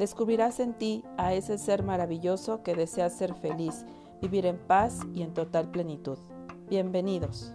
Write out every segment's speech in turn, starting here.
Descubrirás en ti a ese ser maravilloso que desea ser feliz, vivir en paz y en total plenitud. Bienvenidos.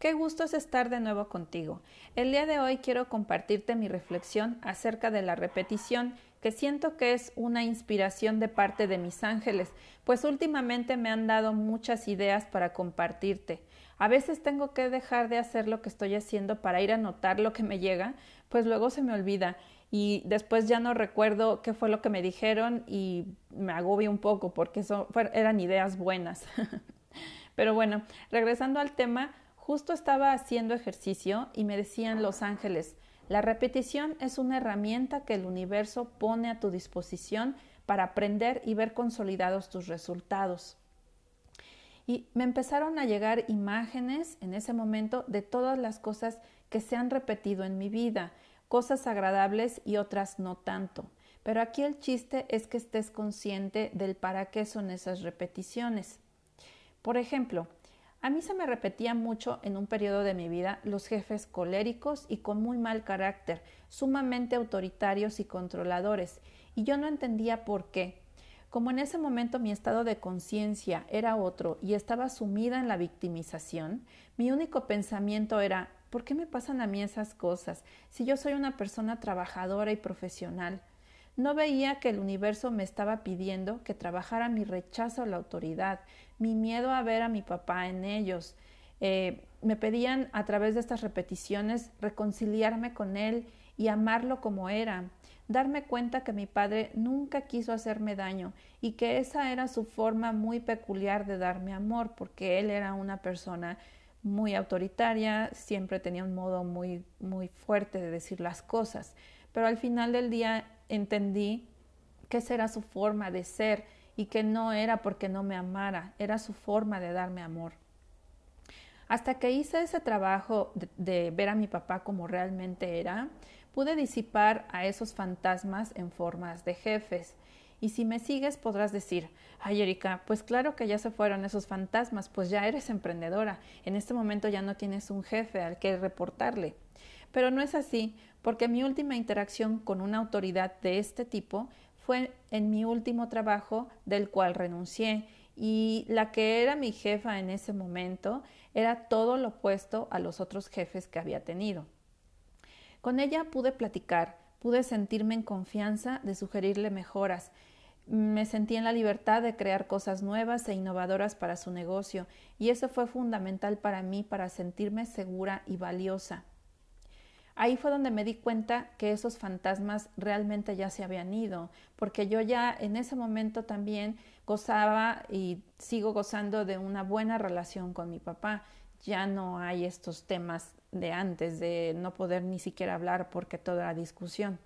Qué gusto es estar de nuevo contigo. El día de hoy quiero compartirte mi reflexión acerca de la repetición, que siento que es una inspiración de parte de mis ángeles, pues últimamente me han dado muchas ideas para compartirte. A veces tengo que dejar de hacer lo que estoy haciendo para ir a notar lo que me llega, pues luego se me olvida y después ya no recuerdo qué fue lo que me dijeron y me agobio un poco porque eran ideas buenas. Pero bueno, regresando al tema, justo estaba haciendo ejercicio y me decían los ángeles, la repetición es una herramienta que el universo pone a tu disposición para aprender y ver consolidados tus resultados. Y me empezaron a llegar imágenes en ese momento de todas las cosas que se han repetido en mi vida, cosas agradables y otras no tanto. Pero aquí el chiste es que estés consciente del para qué son esas repeticiones. Por ejemplo, a mí se me repetía mucho en un periodo de mi vida los jefes coléricos y con muy mal carácter, sumamente autoritarios y controladores, y yo no entendía por qué. Como en ese momento mi estado de conciencia era otro y estaba sumida en la victimización, mi único pensamiento era ¿Por qué me pasan a mí esas cosas si yo soy una persona trabajadora y profesional? No veía que el universo me estaba pidiendo que trabajara mi rechazo a la autoridad, mi miedo a ver a mi papá en ellos. Eh, me pedían a través de estas repeticiones reconciliarme con él y amarlo como era, darme cuenta que mi padre nunca quiso hacerme daño y que esa era su forma muy peculiar de darme amor, porque él era una persona muy autoritaria, siempre tenía un modo muy, muy fuerte de decir las cosas, pero al final del día entendí que esa era su forma de ser y que no era porque no me amara, era su forma de darme amor. Hasta que hice ese trabajo de, de ver a mi papá como realmente era, pude disipar a esos fantasmas en formas de jefes y si me sigues podrás decir, ay Erika, pues claro que ya se fueron esos fantasmas, pues ya eres emprendedora, en este momento ya no tienes un jefe al que reportarle. Pero no es así, porque mi última interacción con una autoridad de este tipo fue en mi último trabajo del cual renuncié y la que era mi jefa en ese momento era todo lo opuesto a los otros jefes que había tenido. Con ella pude platicar, pude sentirme en confianza de sugerirle mejoras. Me sentí en la libertad de crear cosas nuevas e innovadoras para su negocio, y eso fue fundamental para mí para sentirme segura y valiosa. Ahí fue donde me di cuenta que esos fantasmas realmente ya se habían ido, porque yo ya en ese momento también gozaba y sigo gozando de una buena relación con mi papá. Ya no hay estos temas de antes, de no poder ni siquiera hablar porque toda la discusión.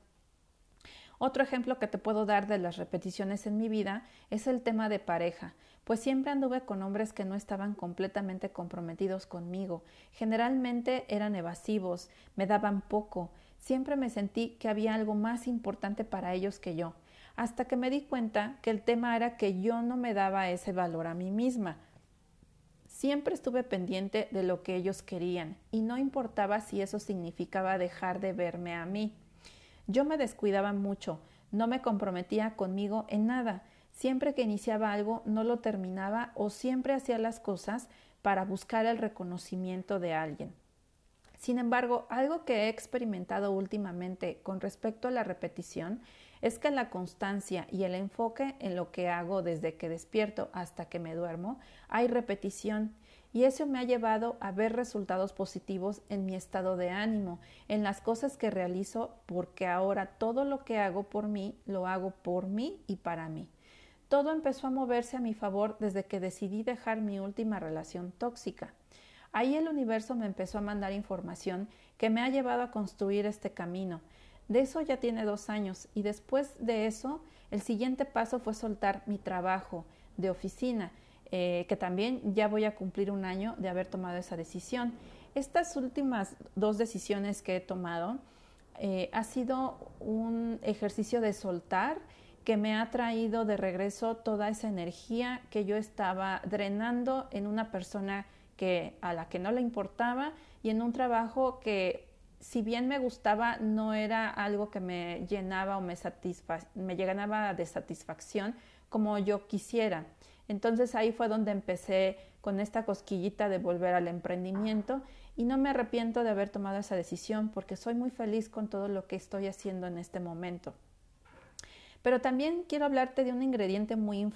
Otro ejemplo que te puedo dar de las repeticiones en mi vida es el tema de pareja, pues siempre anduve con hombres que no estaban completamente comprometidos conmigo, generalmente eran evasivos, me daban poco, siempre me sentí que había algo más importante para ellos que yo, hasta que me di cuenta que el tema era que yo no me daba ese valor a mí misma, Siempre estuve pendiente de lo que ellos querían y no importaba si eso significaba dejar de verme a mí. Yo me descuidaba mucho, no me comprometía conmigo en nada. Siempre que iniciaba algo no lo terminaba o siempre hacía las cosas para buscar el reconocimiento de alguien. Sin embargo, algo que he experimentado últimamente con respecto a la repetición es que la constancia y el enfoque en lo que hago desde que despierto hasta que me duermo, hay repetición y eso me ha llevado a ver resultados positivos en mi estado de ánimo, en las cosas que realizo, porque ahora todo lo que hago por mí lo hago por mí y para mí. Todo empezó a moverse a mi favor desde que decidí dejar mi última relación tóxica. Ahí el universo me empezó a mandar información que me ha llevado a construir este camino. De eso ya tiene dos años y después de eso el siguiente paso fue soltar mi trabajo de oficina eh, que también ya voy a cumplir un año de haber tomado esa decisión. Estas últimas dos decisiones que he tomado eh, ha sido un ejercicio de soltar que me ha traído de regreso toda esa energía que yo estaba drenando en una persona que a la que no le importaba y en un trabajo que si bien me gustaba no era algo que me llenaba o me, me de satisfacción como yo quisiera. Entonces ahí fue donde empecé con esta cosquillita de volver al emprendimiento y no me arrepiento de haber tomado esa decisión porque soy muy feliz con todo lo que estoy haciendo en este momento. Pero también quiero hablarte de un ingrediente muy,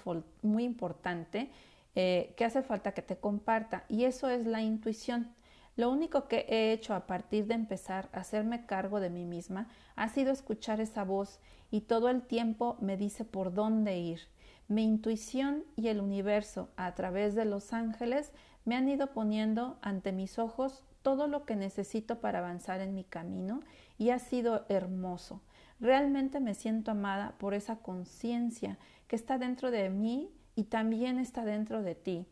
muy importante eh, que hace falta que te comparta y eso es la intuición. Lo único que he hecho a partir de empezar a hacerme cargo de mí misma ha sido escuchar esa voz y todo el tiempo me dice por dónde ir. Mi intuición y el universo a través de los ángeles me han ido poniendo ante mis ojos todo lo que necesito para avanzar en mi camino y ha sido hermoso. Realmente me siento amada por esa conciencia que está dentro de mí y también está dentro de ti.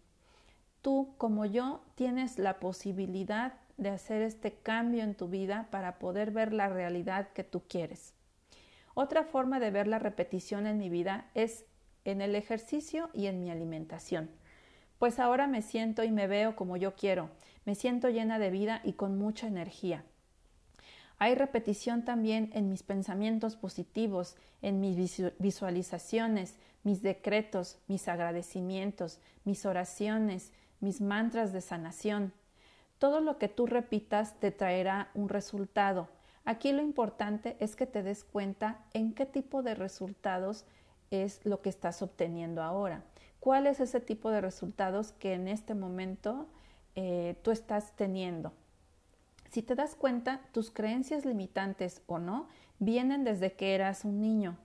Tú, como yo, tienes la posibilidad de hacer este cambio en tu vida para poder ver la realidad que tú quieres. Otra forma de ver la repetición en mi vida es en el ejercicio y en mi alimentación. Pues ahora me siento y me veo como yo quiero, me siento llena de vida y con mucha energía. Hay repetición también en mis pensamientos positivos, en mis visualizaciones, mis decretos, mis agradecimientos, mis oraciones, mis mantras de sanación. Todo lo que tú repitas te traerá un resultado. Aquí lo importante es que te des cuenta en qué tipo de resultados es lo que estás obteniendo ahora. ¿Cuál es ese tipo de resultados que en este momento eh, tú estás teniendo? Si te das cuenta, tus creencias limitantes o no vienen desde que eras un niño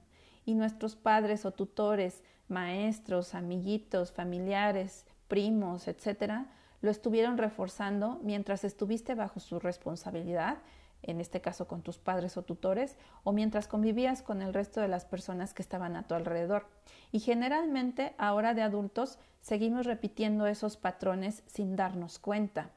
y nuestros padres o tutores, maestros, amiguitos, familiares, primos, etcétera, lo estuvieron reforzando mientras estuviste bajo su responsabilidad en este caso con tus padres o tutores, o mientras convivías con el resto de las personas que estaban a tu alrededor. Y generalmente, ahora de adultos, seguimos repitiendo esos patrones sin darnos cuenta.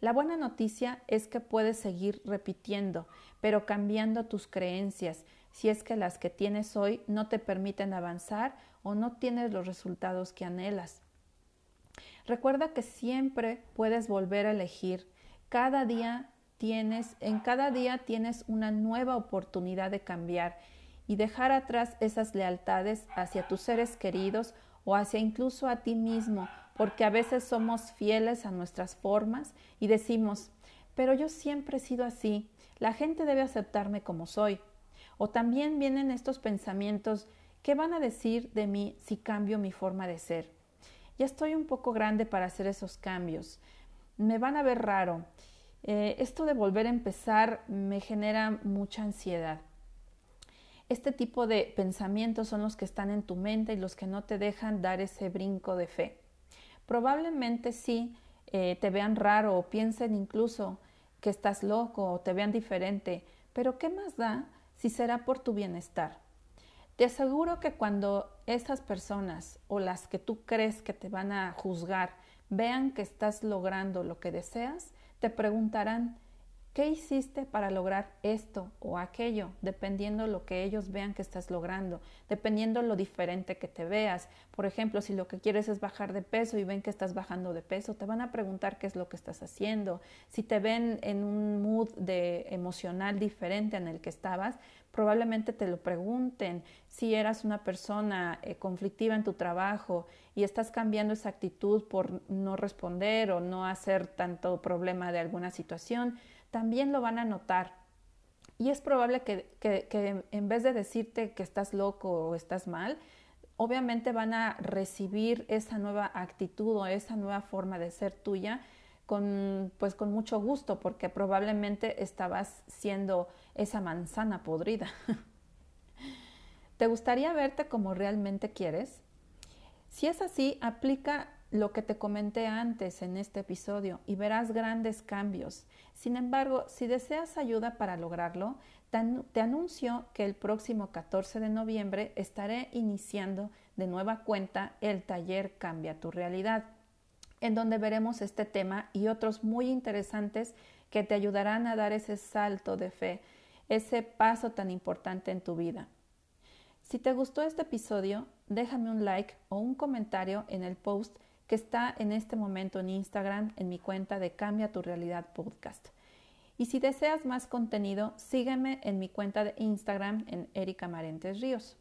La buena noticia es que puedes seguir repitiendo, pero cambiando tus creencias, si es que las que tienes hoy no te permiten avanzar o no tienes los resultados que anhelas. Recuerda que siempre puedes volver a elegir. Cada día tienes, en cada día tienes una nueva oportunidad de cambiar y dejar atrás esas lealtades hacia tus seres queridos o hacia incluso a ti mismo, porque a veces somos fieles a nuestras formas y decimos, pero yo siempre he sido así, la gente debe aceptarme como soy. O también vienen estos pensamientos, ¿qué van a decir de mí si cambio mi forma de ser? Ya estoy un poco grande para hacer esos cambios. Me van a ver raro eh, esto de volver a empezar me genera mucha ansiedad. Este tipo de pensamientos son los que están en tu mente y los que no te dejan dar ese brinco de fe. Probablemente sí eh, te vean raro o piensen incluso que estás loco o te vean diferente, pero ¿qué más da si será por tu bienestar? Te aseguro que cuando esas personas o las que tú crees que te van a juzgar vean que estás logrando lo que deseas, te preguntarán, ¿qué hiciste para lograr esto o aquello? Dependiendo lo que ellos vean que estás logrando, dependiendo lo diferente que te veas. Por ejemplo, si lo que quieres es bajar de peso y ven que estás bajando de peso, te van a preguntar qué es lo que estás haciendo. Si te ven en un mood de emocional diferente en el que estabas, probablemente te lo pregunten. Si eras una persona eh, conflictiva en tu trabajo y estás cambiando esa actitud por no responder o no hacer tanto problema de alguna situación, también lo van a notar. Y es probable que, que en vez de decirte que estás loco o estás mal, obviamente van a recibir esa nueva actitud o esa nueva forma de ser tuya con, pues con mucho gusto, porque probablemente estabas siendo esa manzana podrida. ¿Te gustaría verte como realmente quieres? Si es así, aplica lo que te comenté antes en este episodio y verás grandes cambios. Sin embargo, si deseas ayuda para lograrlo, te anuncio que el próximo 14 de noviembre estaré iniciando de nueva cuenta el taller Cambia tu realidad en donde veremos este tema y otros muy interesantes que te ayudarán a dar ese salto de fe, ese paso tan importante en tu vida. Si te gustó este episodio, déjame un like o un comentario en el post que está en este momento en Instagram en mi cuenta de Cambia tu Realidad Podcast. Y si deseas más contenido, sígueme en mi cuenta de Instagram en Erika Marentes Ríos.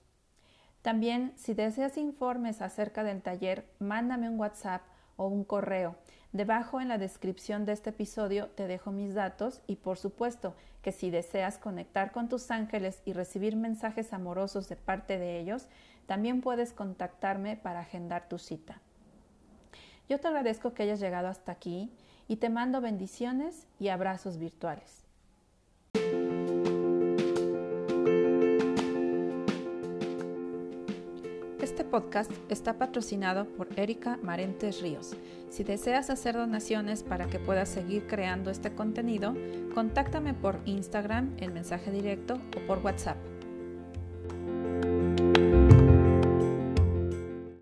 También, si deseas informes acerca del taller, mándame un WhatsApp o un correo. Debajo en la descripción de este episodio te dejo mis datos y por supuesto que si deseas conectar con tus ángeles y recibir mensajes amorosos de parte de ellos, también puedes contactarme para agendar tu cita. Yo te agradezco que hayas llegado hasta aquí y te mando bendiciones y abrazos virtuales. Este podcast está patrocinado por Erika Marentes Ríos. Si deseas hacer donaciones para que puedas seguir creando este contenido, contáctame por Instagram en mensaje directo o por WhatsApp